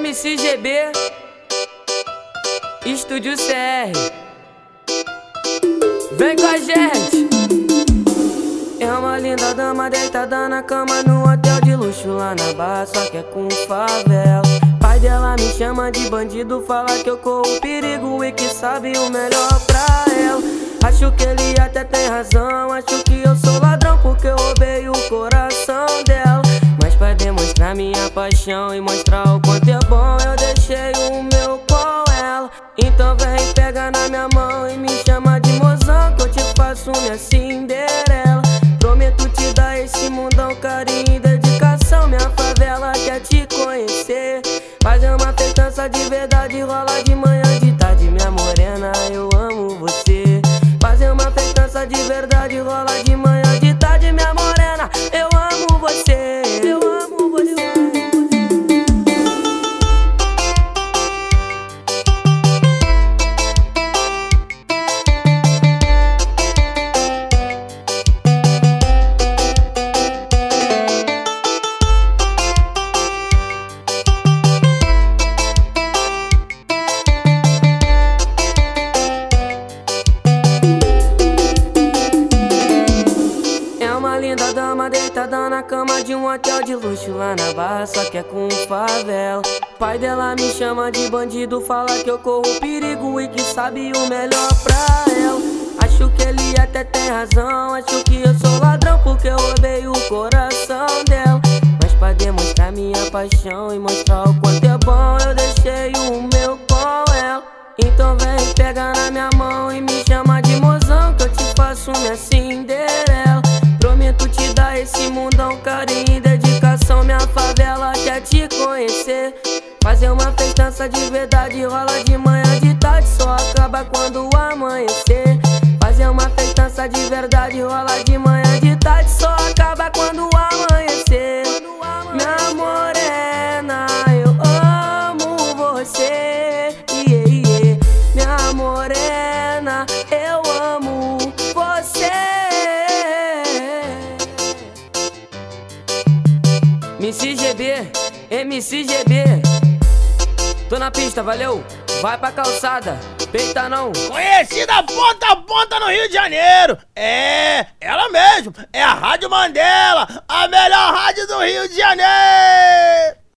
MCGB Estúdio CR Vem com a gente. É uma linda dama deitada na cama no hotel de luxo lá na barra Só que é com favela. Pai dela me chama de bandido Fala que eu corro perigo e que sabe o melhor pra ela. Acho que ele até tem paixão e mostrar o quanto é bom Eu deixei o meu com ela. Então vem, pega na minha mão e me chama de mozão Que eu te faço minha Cinderela. Prometo te dar esse mundão, carinho e dedicação. Minha favela quer te conhecer Fazer uma festança de verdade rola de manhã, deitada na cama de um hotel de luxo lá na barra, só que é com favela. Pai dela me chama de bandido, fala que eu corro perigo e que sabe o melhor pra ela. Acho que ele até tem razão, acho que eu sou ladrão porque eu roubei o coração dela. Mas pra demonstrar minha paixão e mostrar o quanto é bom, eu deixei favela quer te conhecer. Fazer uma festança de verdade, rola de manhã, de tarde, só acaba quando amanhecer. Fazer uma festança de verdade, rola de MCGB, MCGB. Tô na pista, valeu? Vai pra calçada, peita não. Conhecida ponta a ponta no Rio de Janeiro. É, ela mesmo. É a Rádio Mandela, a melhor rádio do Rio de Janeiro.